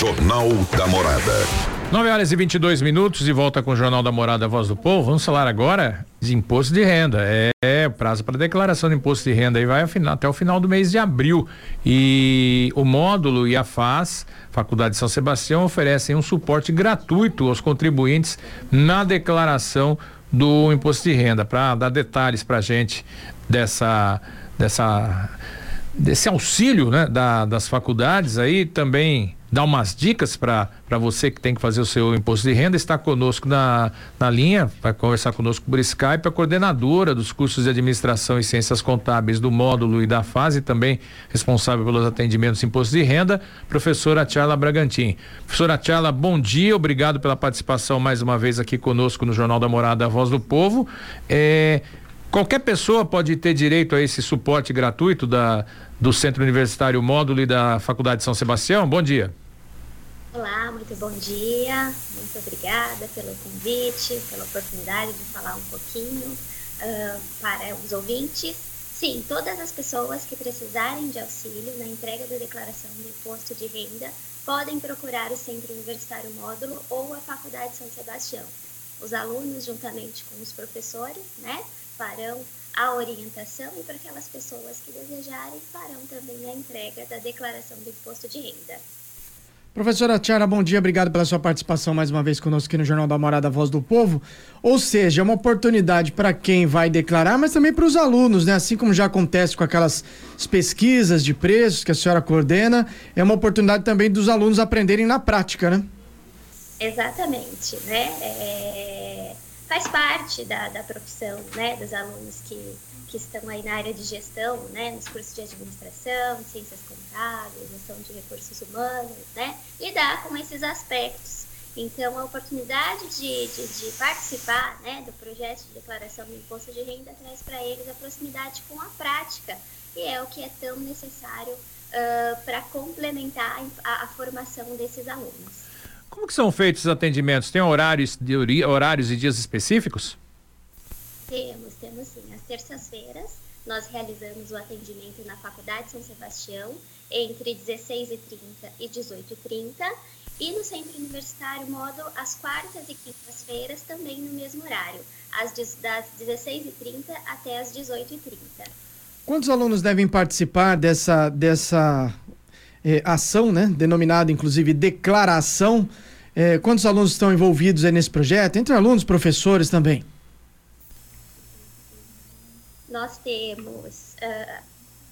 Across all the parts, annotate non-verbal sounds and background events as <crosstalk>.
Jornal da Morada. 9 horas e 22 minutos e volta com o Jornal da Morada Voz do Povo. Vamos falar agora de imposto de renda. É, é prazo para declaração de imposto de renda e vai até o final do mês de abril. E o módulo e a FAS, Faculdade de São Sebastião, oferecem um suporte gratuito aos contribuintes na declaração do imposto de renda. Para dar detalhes para a gente dessa dessa desse auxílio né, da, das faculdades aí também dar umas dicas para você que tem que fazer o seu imposto de renda, está conosco na, na linha, vai conversar conosco por Skype, a coordenadora dos cursos de administração e ciências contábeis do módulo e da fase, também responsável pelos atendimentos de imposto de renda, professora Tchala Bragantin. Professora Tchala, bom dia, obrigado pela participação mais uma vez aqui conosco no Jornal da Morada, a Voz do Povo. É, Qualquer pessoa pode ter direito a esse suporte gratuito da, do Centro Universitário Módulo e da Faculdade de São Sebastião? Bom dia. Olá, muito bom dia. Muito obrigada pelo convite, pela oportunidade de falar um pouquinho uh, para os ouvintes. Sim, todas as pessoas que precisarem de auxílio na entrega da declaração do imposto de renda podem procurar o Centro Universitário Módulo ou a Faculdade de São Sebastião. Os alunos, juntamente com os professores, né, farão a orientação e para aquelas pessoas que desejarem farão também a entrega da declaração do imposto de renda. Professora Tiara, bom dia, obrigado pela sua participação mais uma vez conosco aqui no Jornal da Morada Voz do Povo. Ou seja, é uma oportunidade para quem vai declarar, mas também para os alunos, né? Assim como já acontece com aquelas pesquisas de preços que a senhora coordena, é uma oportunidade também dos alunos aprenderem na prática, né? Exatamente, né? É faz parte da, da profissão né, dos alunos que, que estão aí na área de gestão, né, nos cursos de administração, ciências contábeis, gestão de recursos humanos, né, lidar com esses aspectos. Então, a oportunidade de, de, de participar né, do projeto de declaração do imposto de renda traz para eles a proximidade com a prática, e é o que é tão necessário uh, para complementar a, a formação desses alunos. Como que são feitos os atendimentos? Tem horários, de, horários e dias específicos? Temos, temos sim. Às terças-feiras nós realizamos o atendimento na Faculdade São Sebastião entre 16h30 e 18h30 e no Centro Universitário Módulo às quartas e quintas-feiras também no mesmo horário, às, das 16h30 até as 18h30. Quantos alunos devem participar dessa, dessa é, ação, né, denominada inclusive declaração. É, quantos alunos estão envolvidos nesse projeto? Entre alunos, professores também. Nós temos uh,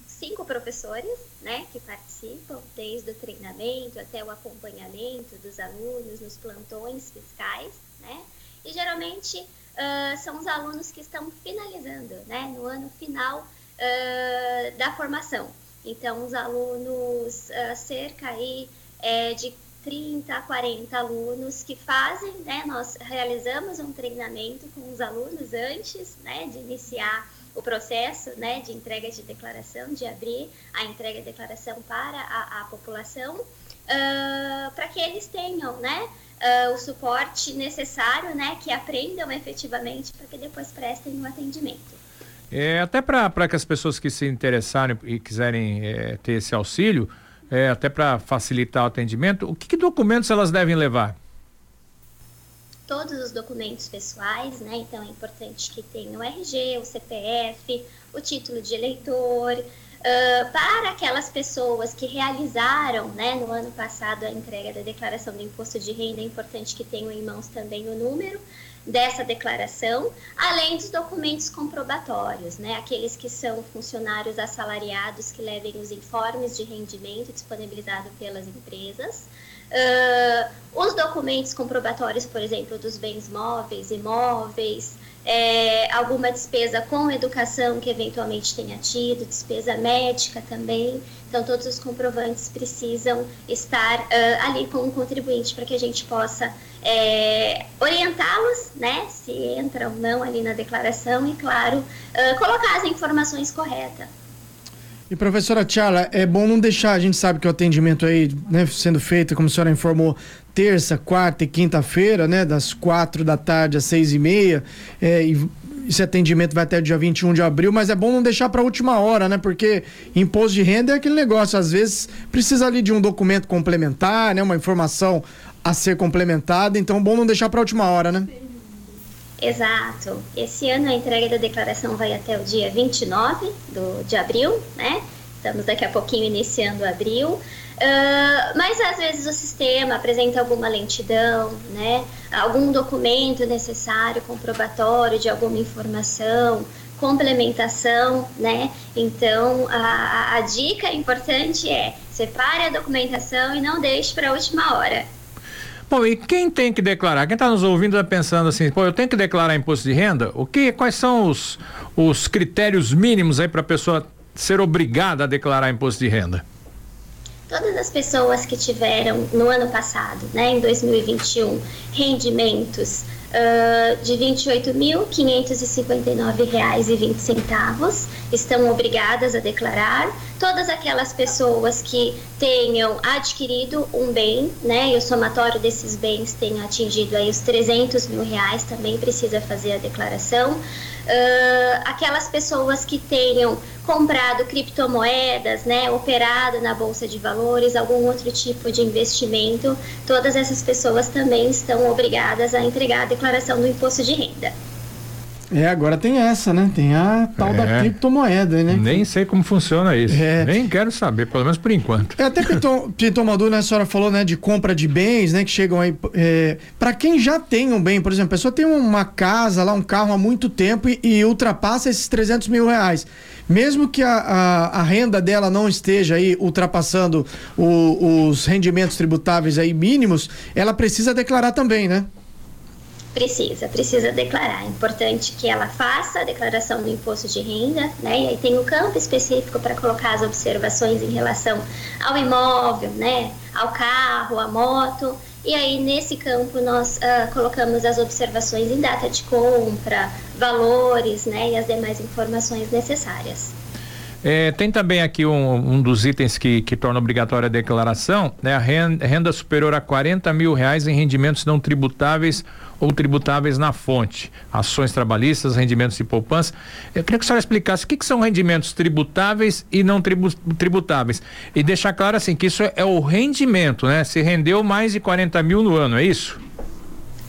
cinco professores né, que participam, desde o treinamento até o acompanhamento dos alunos nos plantões fiscais, né? E geralmente uh, são os alunos que estão finalizando, né, no ano final uh, da formação. Então, os alunos, uh, cerca aí é, de 30 a 40 alunos que fazem, né, nós realizamos um treinamento com os alunos antes, né, de iniciar o processo, né, de entrega de declaração, de abrir a entrega de declaração para a, a população, uh, para que eles tenham, né, uh, o suporte necessário, né, que aprendam efetivamente para que depois prestem o atendimento. É, até para que as pessoas que se interessarem e quiserem é, ter esse auxílio, é, até para facilitar o atendimento, o que, que, documentos elas devem levar? Todos os documentos pessoais, né? Então é importante que tenha o RG, o CPF, o título de eleitor. Uh, para aquelas pessoas que realizaram né, no ano passado a entrega da declaração do imposto de renda, é importante que tenham em mãos também o número dessa declaração, além dos documentos comprobatórios, né? Aqueles que são funcionários assalariados que levem os informes de rendimento disponibilizado pelas empresas. Uh, os documentos comprobatórios, por exemplo, dos bens móveis, imóveis, é, alguma despesa com educação que eventualmente tenha tido, despesa médica também. Então, todos os comprovantes precisam estar uh, ali com o contribuinte para que a gente possa é, orientá-los, né, se entra ou não ali na declaração e, claro, uh, colocar as informações corretas. E professora Tchala, é bom não deixar, a gente sabe que o atendimento aí, né, sendo feito, como a senhora informou, terça, quarta e quinta-feira, né, das quatro da tarde às seis e meia, é, e, esse atendimento vai até o dia 21 de abril, mas é bom não deixar para a última hora, né? Porque imposto de renda é aquele negócio, às vezes precisa ali de um documento complementar, né? Uma informação a ser complementada, então é bom não deixar para a última hora, né? Exato. Esse ano a entrega da declaração vai até o dia 29 do, de abril, né? Estamos daqui a pouquinho iniciando abril. Uh, mas às vezes o sistema apresenta alguma lentidão, né? Algum documento necessário, comprobatório de alguma informação, complementação, né? Então a, a dica importante é separe a documentação e não deixe para a última hora. Bom, e quem tem que declarar? Quem está nos ouvindo está pensando assim, pô, eu tenho que declarar imposto de renda? O que, quais são os, os critérios mínimos aí para a pessoa ser obrigada a declarar imposto de renda? Todas as pessoas que tiveram no ano passado, né, em 2021, rendimentos uh, de R$ 28.559,20 estão obrigadas a declarar. Todas aquelas pessoas que tenham adquirido um bem, né, e o somatório desses bens tenha atingido aí os 300 mil reais, também precisa fazer a declaração. Uh, aquelas pessoas que tenham comprado criptomoedas, né, operado na bolsa de valores, algum outro tipo de investimento, todas essas pessoas também estão obrigadas a entregar a declaração do imposto de renda. É, agora tem essa, né? Tem a tal é. da criptomoeda, né? Nem sei como funciona isso. É. Nem quero saber, pelo menos por enquanto. É, até Pinton <laughs> Maduro, né? A senhora falou, né? De compra de bens, né? Que chegam aí. É, para quem já tem um bem, por exemplo, a pessoa tem uma casa lá, um carro há muito tempo e, e ultrapassa esses 300 mil reais. Mesmo que a, a, a, renda dela não esteja aí ultrapassando o, os rendimentos tributáveis aí mínimos, ela precisa declarar também, né? Precisa, precisa declarar. É importante que ela faça a declaração do imposto de renda, né? E aí tem um campo específico para colocar as observações em relação ao imóvel, né? Ao carro, à moto. E aí, nesse campo, nós uh, colocamos as observações em data de compra, valores, né? E as demais informações necessárias. É, tem também aqui um, um dos itens que, que torna obrigatória a declaração, né? A renda, renda superior a 40 mil reais em rendimentos não tributáveis ou tributáveis na fonte, ações trabalhistas, rendimentos de poupança. Eu queria que a senhora explicasse o que, que são rendimentos tributáveis e não tribu, tributáveis. E deixar claro assim que isso é, é o rendimento, né? Se rendeu mais de 40 mil no ano, é isso?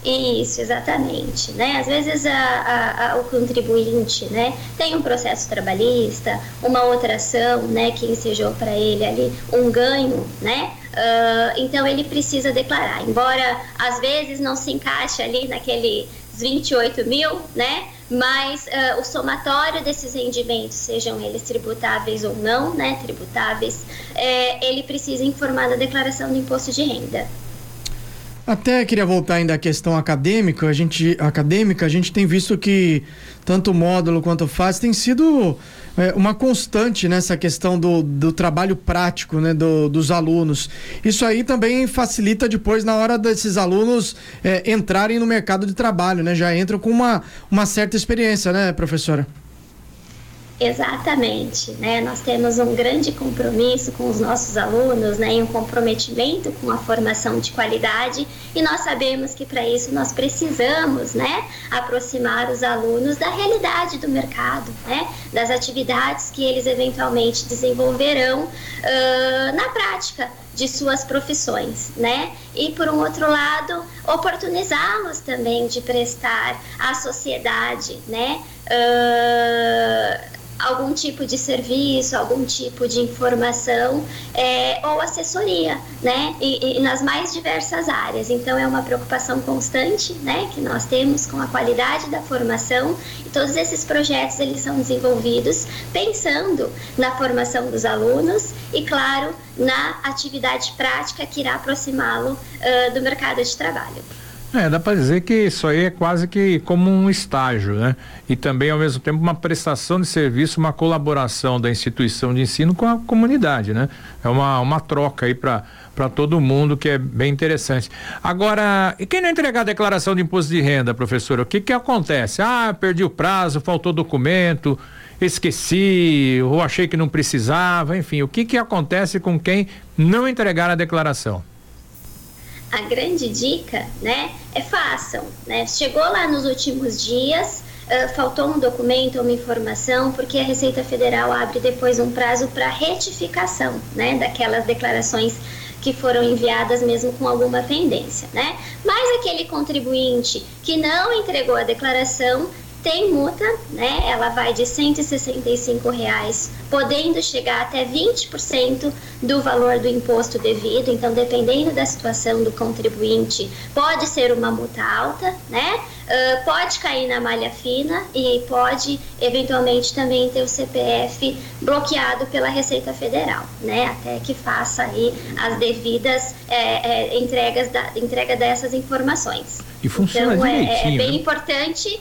Isso, exatamente. Né? Às vezes a, a, a, o contribuinte né, tem um processo trabalhista, uma outra ação né, que ensejou para ele ali um ganho, né? Uh, então ele precisa declarar. Embora às vezes não se encaixe ali naqueles 28 mil, né? Mas uh, o somatório desses rendimentos, sejam eles tributáveis ou não, né? Tributáveis, é, ele precisa informar da declaração do imposto de renda. Até queria voltar ainda à questão acadêmica. A gente, acadêmica, a gente tem visto que tanto o módulo quanto o FAS tem sido é, uma constante nessa questão do, do trabalho prático né, do, dos alunos. Isso aí também facilita depois na hora desses alunos é, entrarem no mercado de trabalho, né? Já entram com uma, uma certa experiência, né, professora? Exatamente, né? Nós temos um grande compromisso com os nossos alunos, né? E um comprometimento com a formação de qualidade e nós sabemos que para isso nós precisamos, né? Aproximar os alunos da realidade do mercado, né? Das atividades que eles eventualmente desenvolverão uh, na prática de suas profissões, né? E por um outro lado, oportunizá-los também de prestar à sociedade, né? Uh, algum tipo de serviço, algum tipo de informação é, ou assessoria, né? E, e, nas mais diversas áreas. Então é uma preocupação constante, né, que nós temos com a qualidade da formação e todos esses projetos eles são desenvolvidos pensando na formação dos alunos e, claro, na atividade prática que irá aproximá-lo uh, do mercado de trabalho. É, dá para dizer que isso aí é quase que como um estágio, né? E também, ao mesmo tempo, uma prestação de serviço, uma colaboração da instituição de ensino com a comunidade, né? É uma, uma troca aí para todo mundo que é bem interessante. Agora, e quem não entregar a declaração de imposto de renda, professora, o que que acontece? Ah, perdi o prazo, faltou documento, esqueci, ou achei que não precisava, enfim, o que que acontece com quem não entregar a declaração? A grande dica, né, é façam, né? Chegou lá nos últimos dias, uh, faltou um documento uma informação, porque a Receita Federal abre depois um prazo para retificação né, daquelas declarações que foram enviadas mesmo com alguma pendência, né? Mas aquele contribuinte que não entregou a declaração tem multa, né? Ela vai de 165 reais, podendo chegar até 20% do valor do imposto devido. Então, dependendo da situação do contribuinte, pode ser uma multa alta, né? Uh, pode cair na malha fina e pode eventualmente também ter o CPF bloqueado pela Receita Federal, né? Até que faça aí as devidas é, é, entregas da, entrega dessas informações. E funciona então, direitinho. É, é bem né? importante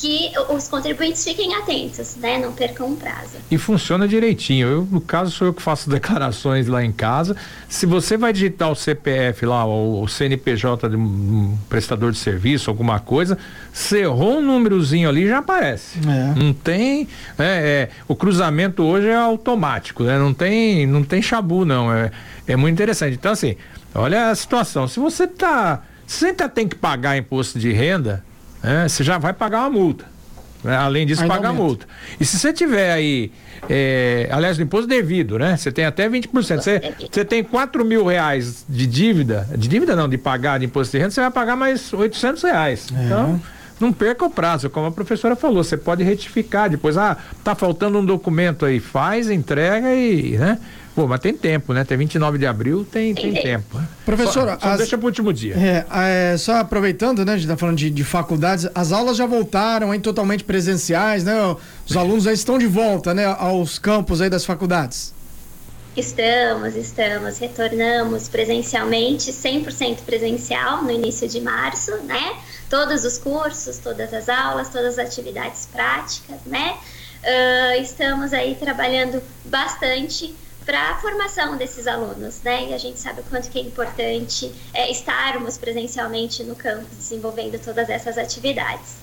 que os contribuintes fiquem atentos, né? Não percam o prazo. E funciona direitinho. Eu, no caso, sou eu que faço <laughs> declarações lá em casa. Se você vai digitar o CPF lá, o, o CNPJ de um prestador de serviço, alguma coisa, cerrou um númerozinho ali já aparece. É. Não tem. É, é, o cruzamento hoje é automático, né? Não tem, não tem chabu, não. É, é muito interessante. Então, assim, olha a situação. Se você tá. Se você ainda tem que pagar imposto de renda, é, você já vai pagar uma multa. Né? Além disso, pagar a multa. E se você tiver aí, é, aliás, o imposto devido, né? Você tem até 20%. Você, você tem 4 mil reais de dívida, de dívida não, de pagar de imposto de renda, você vai pagar mais 800 reais. É. Então, não perca o prazo, como a professora falou, você pode retificar depois, ah, tá faltando um documento aí, faz, entrega e, né? Pô, mas tem tempo, né? Tem 29 de abril, tem, tem tempo. Né? Professora, só, só as, deixa pro último dia. É, é, só aproveitando, né? A gente tá falando de, de, faculdades, as aulas já voltaram, hein, totalmente presenciais, né? Os alunos já estão de volta, né? Aos campos aí das faculdades. Estamos, estamos, retornamos presencialmente, 100% presencial no início de março, né? Todos os cursos, todas as aulas, todas as atividades práticas, né? Uh, estamos aí trabalhando bastante para a formação desses alunos, né? E a gente sabe o quanto que é importante é, estarmos presencialmente no campus desenvolvendo todas essas atividades.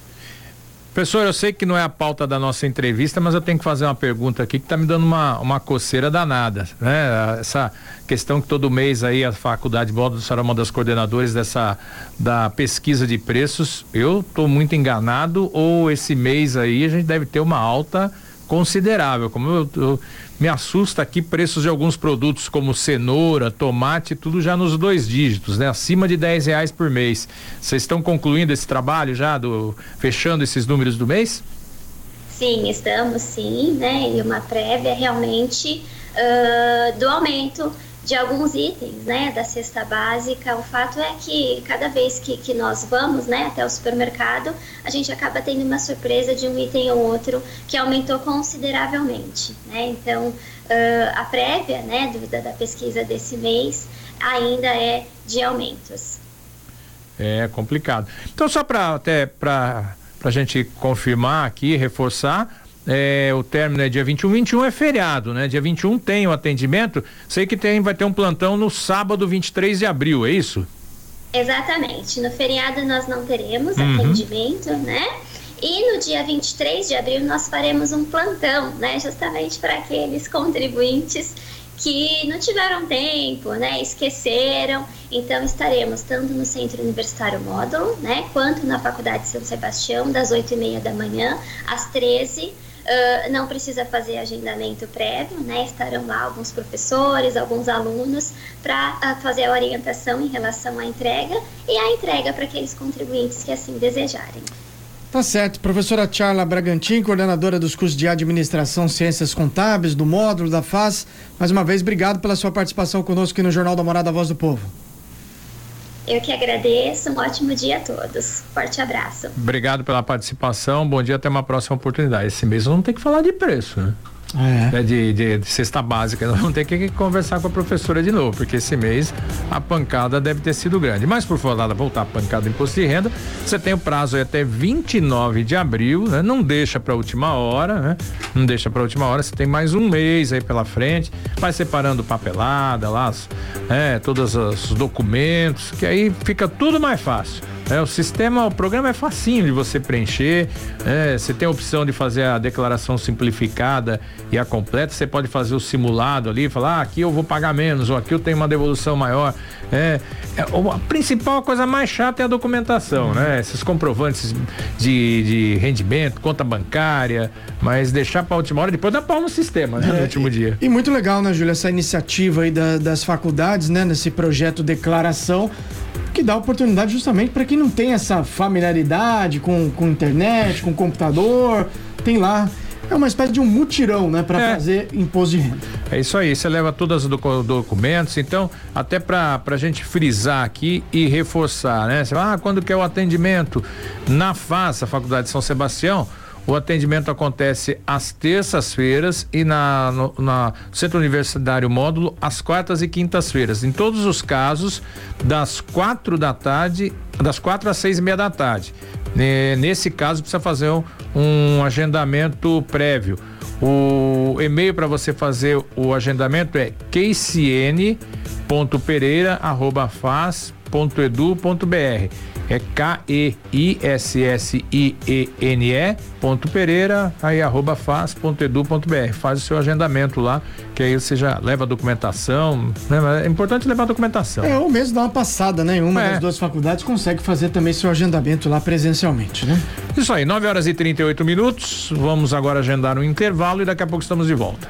Professor, eu sei que não é a pauta da nossa entrevista, mas eu tenho que fazer uma pergunta aqui que está me dando uma, uma coceira danada, né? Essa questão que todo mês aí a faculdade volta, será uma das coordenadoras dessa da pesquisa de preços. Eu estou muito enganado ou esse mês aí a gente deve ter uma alta considerável. Como eu, eu, me assusta aqui preços de alguns produtos como cenoura, tomate, tudo já nos dois dígitos, né? Acima de 10 reais por mês. Vocês estão concluindo esse trabalho já, do, fechando esses números do mês? Sim, estamos sim, né? E uma prévia realmente uh, do aumento de alguns itens, né, da cesta básica. O fato é que cada vez que, que nós vamos, né, até o supermercado, a gente acaba tendo uma surpresa de um item ou outro que aumentou consideravelmente, né. Então, uh, a prévia, né, do, da, da pesquisa desse mês ainda é de aumentos. É complicado. Então, só para até para a gente confirmar aqui, reforçar, é, o término é dia 21. 21 é feriado, né? Dia 21 tem o atendimento. Sei que tem, vai ter um plantão no sábado 23 de abril, é isso? Exatamente. No feriado nós não teremos uhum. atendimento, né? E no dia 23 de abril nós faremos um plantão, né? Justamente para aqueles contribuintes que não tiveram tempo, né? Esqueceram. Então estaremos tanto no Centro Universitário Módulo, né? Quanto na Faculdade de São Sebastião, das 8 e meia da manhã às 13 Uh, não precisa fazer agendamento prévio, né? Estarão lá alguns professores, alguns alunos para uh, ah, fazer a orientação em relação à entrega e a entrega para aqueles contribuintes que assim desejarem. Tá certo. Professora Charla Bragantin, coordenadora dos cursos de Administração Ciências Contábeis, do módulo da FAS. Mais uma vez, obrigado pela sua participação conosco aqui no Jornal da Morada Voz do Povo. Eu que agradeço. Um ótimo dia a todos. Forte abraço. Obrigado pela participação. Bom dia, até uma próxima oportunidade. Esse mês não tem que falar de preço, né? É. Né, de, de, de, cesta básica. Nós vamos ter que conversar com a professora de novo, porque esse mês a pancada deve ter sido grande. Mas por falar, voltar a pancada do imposto de renda, você tem o prazo até 29 de abril, né? Não deixa para última hora, né? Não deixa para última hora, você tem mais um mês aí pela frente, vai separando papelada lá, é, todos os documentos, que aí fica tudo mais fácil. É, o sistema, o programa é facinho de você preencher. É, você tem a opção de fazer a declaração simplificada e a completa. Você pode fazer o simulado ali, falar ah, aqui eu vou pagar menos ou aqui eu tenho uma devolução maior. É, é a principal a coisa mais chata é a documentação, né? Esses comprovantes de, de rendimento, conta bancária, mas deixar para a última hora depois dá pau no sistema, né? No É, último e, dia. E muito legal, né, Júlia, essa iniciativa aí da- das faculdades, né, nesse projeto Declaração, que dá oportunidade justamente para quem não tem essa familiaridade com, com internet, com computador, tem lá. É uma espécie de um mutirão, né, para É. fazer imposto de renda. É isso aí, você leva todos os docu- documentos, então, até para a gente frisar aqui e reforçar, né? Você fala, ah, quando que é o atendimento? Na FAS, a Faculdade de São Sebastião, o atendimento acontece às terças-feiras e na, no na Centro Universitário Módulo às quartas e quintas-feiras. Em todos os casos, das quatro da tarde, das quatro às seis e meia da tarde. Ne- Nesse caso, precisa fazer um, um agendamento prévio. O e-mail para você fazer o agendamento é kcn.pereira@faz.edu.br. É K E I S S I E N E ponto Pereira aí arroba faz.edu.br. Faz o seu agendamento lá, que aí você já leva a documentação, né? É importante levar a documentação. É, ou mesmo dar uma passada, né, em uma É. das duas faculdades, consegue fazer também seu agendamento lá presencialmente, né? Isso aí, 9 horas e 38 minutos. Vamos agora agendar um intervalo e daqui a pouco estamos de volta.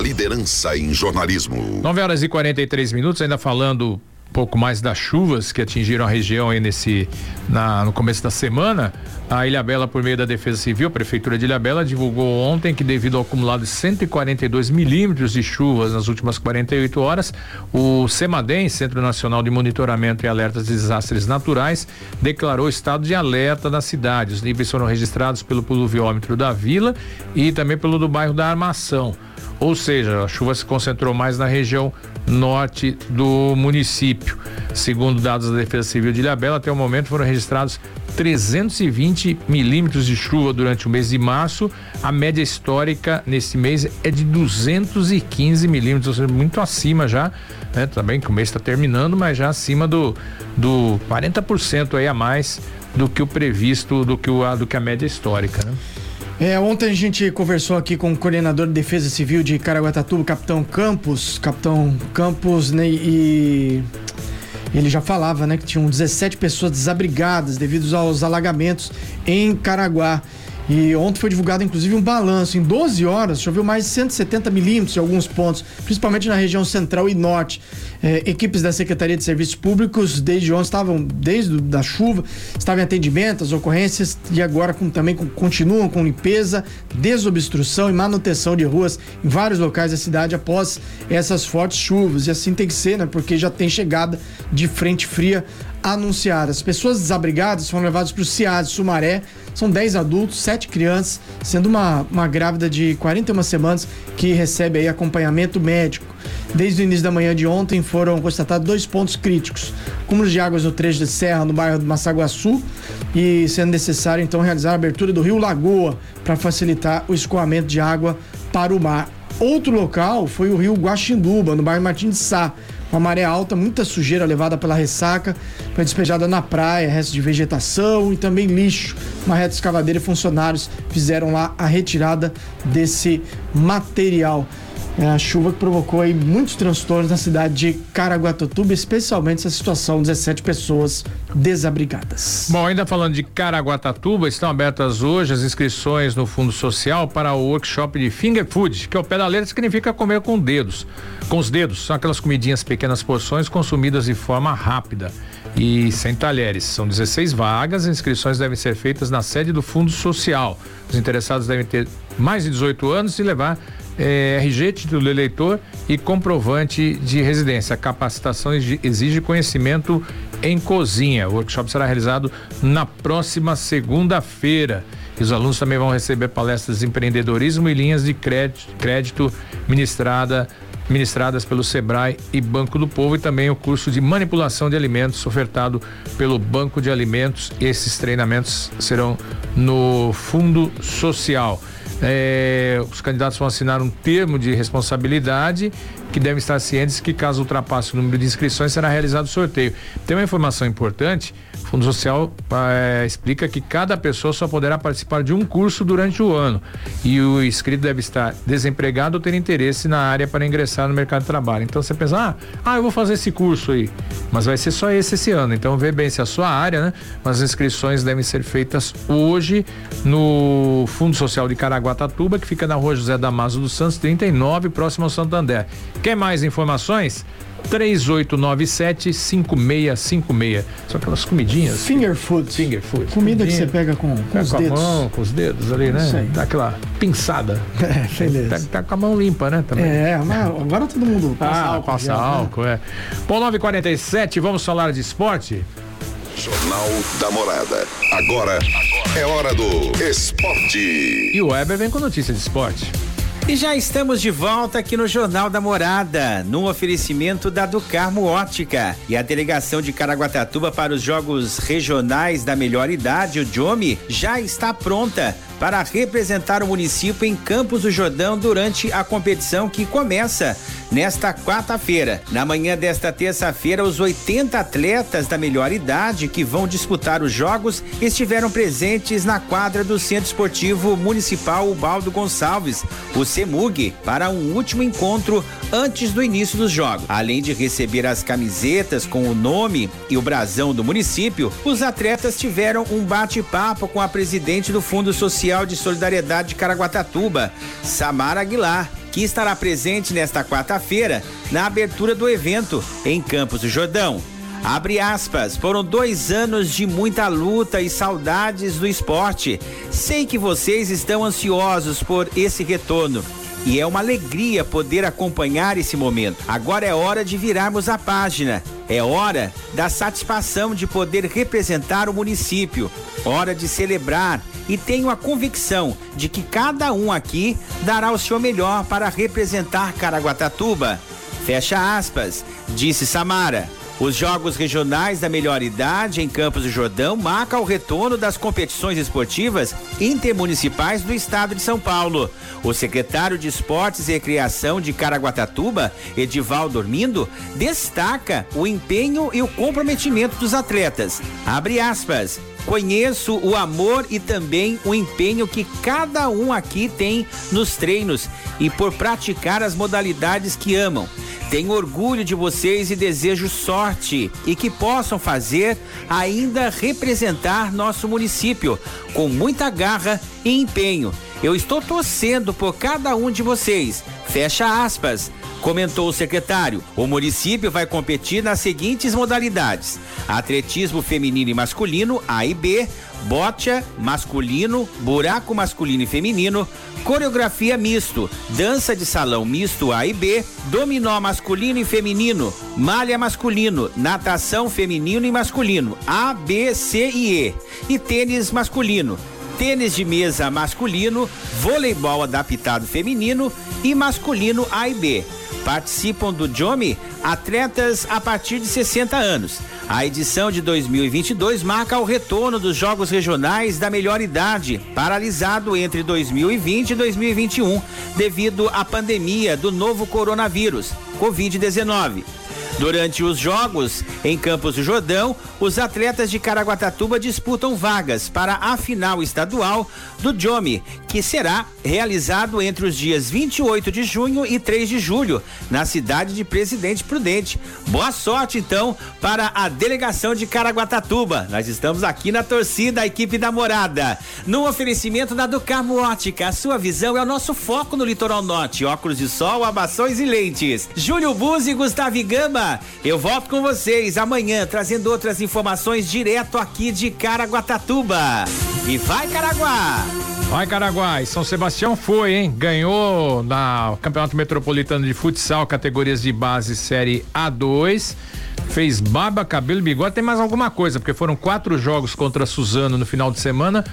Liderança em jornalismo. 9 horas e 43 minutos, ainda falando pouco mais das chuvas que atingiram a região aí nesse na, no começo da semana. A Ilhabela, por meio da Defesa Civil, a Prefeitura de Ilhabela, divulgou ontem que, devido ao acumulado de 142 milímetros de chuvas nas últimas 48 horas, o CEMADEM, Centro Nacional de Monitoramento e Alertas de Desastres Naturais, declarou estado de alerta na cidade. Os níveis foram registrados pelo pluviômetro da vila e também pelo do bairro da Armação. Ou seja, a chuva se concentrou mais na região norte do município. Segundo dados da Defesa Civil de Ilhabela, até o momento foram registrados 320 milímetros de chuva durante o mês de março. A média histórica nesse mês é de 215 milímetros, ou seja, muito acima já. Né? Também que o mês está terminando, mas já acima do, do 40% aí a mais do que o previsto, do que, o, do que a média histórica. Né? É, ontem a gente conversou aqui com o coordenador de Defesa Civil de Caraguatatuba, Capitão Campos. Capitão Campos, né, e ele já falava, né, que tinham 17 pessoas desabrigadas devido aos alagamentos em Caraguá. E ontem foi divulgado, inclusive, um balanço. Em 12 horas, choveu mais de 170 milímetros em alguns pontos, principalmente na região central e norte. É, equipes da Secretaria de Serviços Públicos, desde ontem, estavam, desde da chuva, estavam em atendimento, as ocorrências, e agora com- também com- continuam com limpeza, desobstrução e manutenção de ruas em vários locais da cidade após essas fortes chuvas. E assim tem que ser, né? Porque já tem chegada de frente fria anunciada. As pessoas desabrigadas foram levadas para o CIAD Sumaré. São 10 adultos, 7 crianças, sendo uma, uma grávida de 41 semanas que recebe aí acompanhamento médico. Desde o início da manhã de ontem foram constatados dois pontos críticos: cúmulos de águas no trecho de serra no bairro do Massaguaçu e sendo necessário então realizar a abertura do rio Lagoa para facilitar o escoamento de água para o mar. Outro local foi o rio Guaxinduba, no bairro Martins de Sá. Uma maré alta, muita sujeira levada pela ressaca, foi despejada na praia, restos de vegetação e também lixo. Uma reta escavadeira e funcionários fizeram lá a retirada desse material. É a chuva que provocou aí muitos transtornos na cidade de Caraguatatuba, especialmente essa situação, 17 pessoas desabrigadas. Bom, ainda falando de Caraguatatuba, estão abertas hoje as inscrições no Fundo Social para o workshop de Finger Food, que ao pé da letra significa comer com dedos. Com os dedos, são aquelas comidinhas pequenas porções consumidas de forma rápida e sem talheres. São 16 vagas, as inscrições devem ser feitas na sede do Fundo Social. Os interessados devem ter mais de 18 anos e levar eh, RG, título de eleitor e comprovante de residência. A capacitação exi- exige conhecimento em cozinha. O workshop será realizado na próxima segunda-feira. Os alunos também vão receber palestras de empreendedorismo e linhas de crédito, crédito ministrada ministradas pelo Sebrae e Banco do Povo e também o curso de manipulação de alimentos ofertado pelo Banco de Alimentos. Esses treinamentos serão no Fundo Social. É, os candidatos vão assinar um termo de responsabilidade que devem estar cientes que caso ultrapasse o número de inscrições será realizado o sorteio. Tem uma informação importante Fundo Social é, explica que cada pessoa só poderá participar de um curso durante o ano e o inscrito deve estar desempregado ou ter interesse na área para ingressar no mercado de trabalho. Então você pensa, ah, ah, eu vou fazer esse curso aí, mas vai ser só esse esse ano. Então vê bem se é a sua área, né? Mas as inscrições devem ser feitas hoje no Fundo Social de Caraguatatuba, que fica na rua José Damaso dos Santos, 39, próximo ao Santander. Quer mais informações? 3897 5656. São aquelas comidinhas. Finger food. Finger food. Comida que você pega com, com pega os com dedos. a mão, com os dedos ali, né? Aí. Dá aquela pinçada. <laughs> É, beleza. Tá, tá com a mão limpa, né? Também. É, mas agora todo mundo passa Ah, álcool. passa já, né? álcool, é. Bom, 9h47, vamos falar de esporte? Jornal da Morada. Agora é hora do esporte. E o Weber vem com notícia de esporte. E já estamos de volta aqui no Jornal da Morada, num oferecimento da Ducarmo Ótica e a delegação de Caraguatatuba para os Jogos Regionais da Melhor Idade, o JOMI, já está pronta para representar o município em Campos do Jordão durante a competição que começa nesta quarta-feira. Na manhã desta terça-feira, os 80 atletas da melhor idade que vão disputar os jogos estiveram presentes na quadra do Centro Esportivo Municipal Ubaldo Gonçalves, o CEMUG, para um último encontro antes do início dos jogos. Além de receber as camisetas com o nome e o brasão do município, os atletas tiveram um bate-papo com a presidente do Fundo Social de Solidariedade de Caraguatatuba, Samara Aguilar que estará presente nesta quarta-feira na abertura do evento em Campos do Jordão. Abre aspas, foram dois anos de muita luta e saudades do esporte. Sei que vocês estão ansiosos por esse retorno. E é uma alegria poder acompanhar esse momento. Agora é hora de virarmos a página. É hora da satisfação de poder representar o município. Hora de celebrar. E tenho a convicção de que cada um aqui dará o seu melhor para representar Caraguatatuba. Fecha aspas, disse Samara. Os Jogos Regionais da Melhor Idade em Campos do Jordão marcam o retorno das competições esportivas intermunicipais do estado de São Paulo. O secretário de Esportes e Recreação de Caraguatatuba, Edivaldo Dormindo, destaca o empenho e o comprometimento dos atletas. Abre aspas. Conheço o amor e também o empenho que cada um aqui tem nos treinos e por praticar as modalidades que amam. Tenho orgulho de vocês e desejo sorte e que possam fazer ainda representar nosso município com muita garra e empenho. Eu estou torcendo por cada um de vocês. Fecha aspas. Comentou o secretário. O município vai competir nas seguintes modalidades: atletismo feminino e masculino, A e B, bocha masculino, buraco masculino e feminino, coreografia misto, dança de salão misto A e B, dominó masculino e feminino, malha masculino, natação feminino e masculino, A, B, C e E, e tênis masculino tênis de mesa masculino, voleibol adaptado feminino e masculino A e B. Participam do JOMI atletas a partir de 60 anos. A edição de 2022 marca o retorno dos Jogos Regionais da Melhor Idade, paralisado entre 2020 e 2021 devido à pandemia do novo coronavírus, Covid-19. Durante os jogos em Campos do Jordão, os atletas de Caraguatatuba disputam vagas para a final estadual do JOMI, que será realizado entre os dias 28 de junho e 3 de julho, na cidade de Presidente Prudente. Boa sorte, então, para a delegação de Caraguatatuba. Nós estamos aqui na torcida, a equipe da morada. No oferecimento da Ducarmo Ótica, a sua visão é o nosso foco no litoral norte. Óculos de sol, abações e lentes. Júlio Buzzi e Gustavo Gama. Eu volto com vocês amanhã, trazendo outras informações direto aqui de Caraguatatuba. E vai, Caraguá! Vai, Caraguá. E São Sebastião foi, hein? Ganhou na Campeonato Metropolitano de Futsal, categorias de base Série A2. Fez barba, cabelo e bigode. Tem mais alguma coisa, porque foram quatro jogos contra Suzano no final de semana.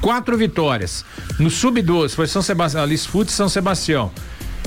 Quatro vitórias. No Sub-12 foi São Sebastião, Alice Futs São Sebastião.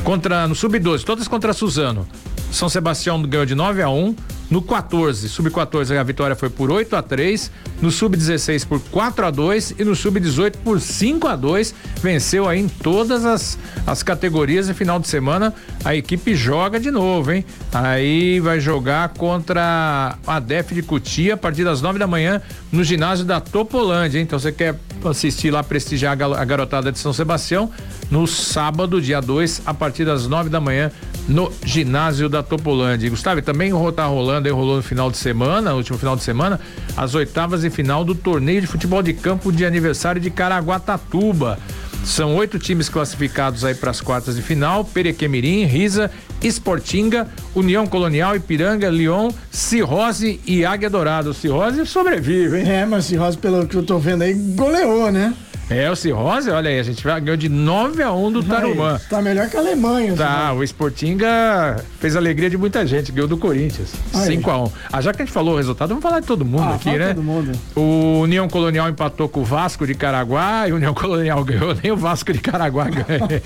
Contra, no Sub-12, todas contra Suzano. São Sebastião ganhou de 9 a 1. No 14, sub-14, a vitória foi por 8 a 3, no sub-16 por 4 a 2 e no sub-18 por 5 a 2. Venceu aí em todas as, as categorias e final de semana a equipe joga de novo, hein? Aí vai jogar contra a DEF de Cutia a partir das 9 da manhã no ginásio da Topolândia, hein? Então você quer assistir lá, prestigiar a garotada de São Sebastião no sábado, dia 2, a partir das 9 da manhã no ginásio da Topolândia. Gustavo, também ro- tá rolando, rolou no final de semana, no último final de semana, as oitavas e final do torneio de futebol de campo de aniversário de Caraguatatuba. São oito times classificados aí para as quartas de final: Perequemirim, Risa, Esportinga, União Colonial, Ipiranga, Lyon, Cirrose e Águia Dourada. O Cirrose sobrevive, hein? É, mas Rosa, pelo que eu tô vendo aí, goleou, né? É, o Cirrose, olha aí, a gente ganhou de 9 a 1 do Tarumã. Tá melhor que a Alemanha. Tá, o Sportinga fez a alegria de muita gente, ganhou do Corinthians. Aí. 5 a 1 Ah, já que a gente falou o resultado, vamos falar de todo mundo Ah, aqui, né? todo mundo. O União Colonial empatou com o Vasco de Caraguá e o União Colonial <laughs> ganhou, nem o Vasco de Caraguá ganha.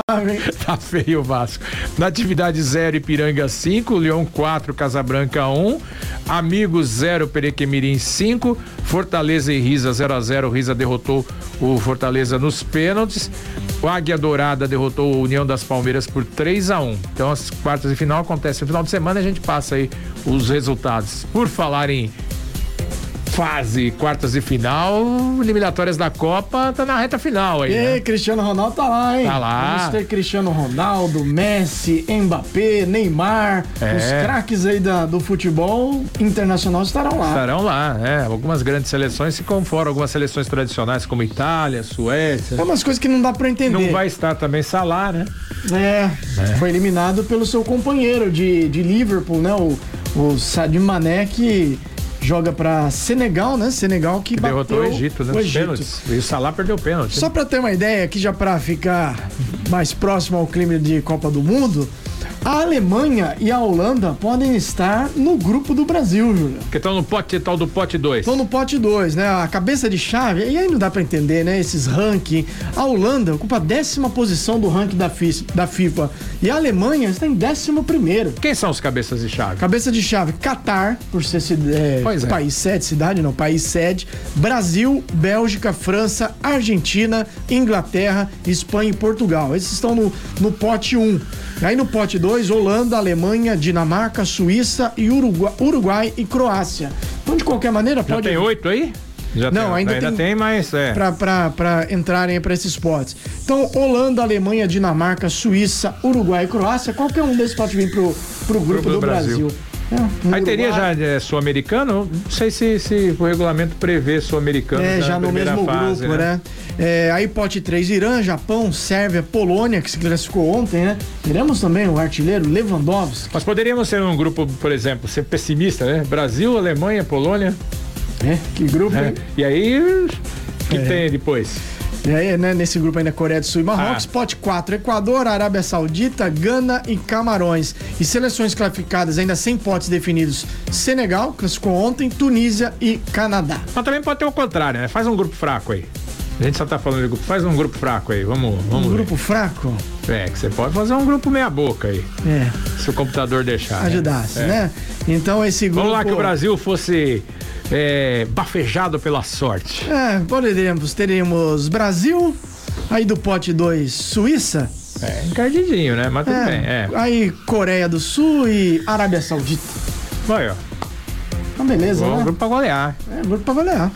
<laughs> Tá feio o Vasco. Na atividade 0, Ipiranga 5, Leão 4, Casabranca 1, Amigos 0, Perequemirim 5, Fortaleza e Risa 0 a 0 Risa derrotou o Fortaleza nos pênaltis. O Águia Dourada derrotou o União das Palmeiras por 3 a 1 Então as quartas de final acontecem no final de semana a gente passa aí os resultados. Por falar em fase, quartas de final, eliminatórias da Copa, tá na reta final aí. E né? Cristiano Ronaldo tá lá, hein? Tá lá. Vamos ter Cristiano Ronaldo, Messi, Mbappé, Neymar. É. Os craques aí da- do futebol internacional estarão lá. Estarão lá, é. Algumas grandes seleções se conformam, algumas seleções tradicionais como Itália, Suécia. É umas coisas que não dá pra entender. Não vai estar também Salah, né? É, foi eliminado pelo seu companheiro de, de Liverpool, né? O, o Sadio Mané, que joga pra Senegal, né? Senegal que, Que derrotou o Egito, né? o Egito. pênaltis. E o Salah perdeu o pênalti. Só pra ter uma ideia, aqui já pra ficar mais próximo ao clima de Copa do Mundo, a Alemanha e a Holanda podem estar no grupo do Brasil, Júlio. Porque estão no pote tal do pote 2. Estão no pote 2, né? A cabeça de chave, e aí não dá pra entender, né? Esses ranking. A Holanda ocupa a décima posição do ranking da, da FIFA. E a Alemanha está em décimo primeiro. Quem são os cabeças de chave? Cabeça de chave, Catar, por ser é, é. país sede, cidade não, país sede, Brasil, Bélgica, França, Argentina, Inglaterra, Espanha e Portugal. Esses estão no, no pote 1. Um. Aí no pote 2, Holanda, Alemanha, Dinamarca, Suíça e Uruguai, Uruguai e Croácia. Então, de qualquer maneira, Já pode. tem oito aí? Já Não, tem, ainda ainda tem- tem, mas é. Pra entrarem para esses potes. Então, Holanda, Alemanha, Dinamarca, Suíça, Uruguai e Croácia, qualquer um desses pode vir pro, pro grupo, do, do Brasil. Brasil. É, Aí teria Uruguai- já é, sul-americano? Não sei se, se o regulamento prevê sul-americano. É, já no mesmo fase, grupo, né? É, aí pote 3, Irã, Japão, Sérvia, Polônia, que se classificou ontem, né? Teremos também o artilheiro Lewandowski. Mas poderíamos ser um grupo, por exemplo, ser pessimista, né? Brasil, Alemanha, Polônia. É, que grupo, né? hein? E aí, o que É. tem depois? E aí, né, nesse grupo ainda Coreia do Sul e Marrocos, Ah. pote 4, Equador, Arábia Saudita, Gana e Camarões. E seleções classificadas ainda sem potes definidos, Senegal, classificou ontem, Tunísia e Canadá. Mas também pode ter o contrário, né? Faz um grupo fraco aí. A gente só tá falando de grupo. Faz um grupo fraco aí. Vamos, vamos Um ver. grupo fraco? É, que você pode fazer um grupo meia boca aí. É, Se o computador deixar. né? ajudasse, É. né? Então esse grupo... Vamos lá que o Brasil fosse é, bafejado pela sorte. É, poderemos, teremos Brasil, aí do pote 2, Suíça, É, encardidinho, né? Mas tudo é, bem. É. aí Coreia do Sul e Arábia Saudita. Vai, ó. Então beleza, Bom né? grupo pra golear. É, grupo pra golear.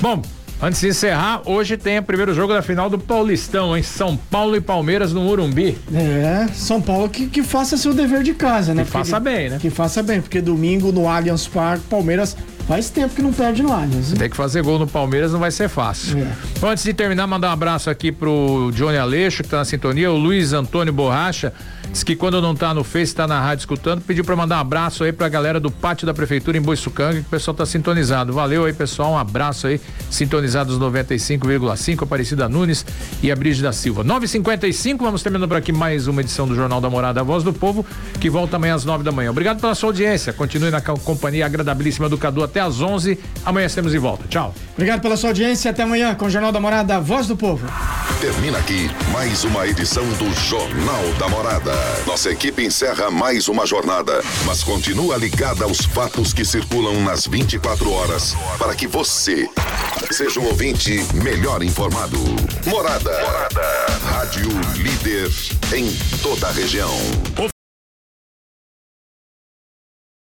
Bom, antes de encerrar, hoje tem o primeiro jogo da final do Paulistão, em São Paulo e Palmeiras no Morumbi. É, São Paulo que, que faça seu dever de casa, né? Que faça bem, né? Que faça bem, porque domingo no Allianz Parque, Palmeiras faz tempo que não perde no Allianz. né? Tem que fazer gol no Palmeiras, não vai ser fácil. É. Bom, antes de terminar, mandar um abraço aqui pro Johnny Aleixo, que tá na sintonia, o Luiz Antônio Borracha, diz que quando não tá no Face, tá na rádio escutando, pediu pra mandar um abraço aí pra galera do pátio da prefeitura em Boiçucanga, que o pessoal tá sintonizado. Valeu aí, pessoal, um abraço aí, sintonizados 95,5, Aparecida Nunes e a Brígida Silva. 9h55, vamos terminando por aqui mais uma edição do Jornal da Morada, a Voz do Povo, que volta amanhã às 9 da manhã. Obrigado pela sua audiência, continue na co- companhia agradabilíssima do Cadu até às 11 amanhã estamos de volta. Tchau. Obrigado pela sua audiência. Até amanhã com o Jornal da Morada, Voz do Povo. Termina aqui mais uma edição do Jornal da Morada. Nossa equipe encerra mais uma jornada, mas continua ligada aos fatos que circulam nas 24 horas para que você seja um ouvinte melhor informado. Morada. Morada. Rádio líder em toda a região.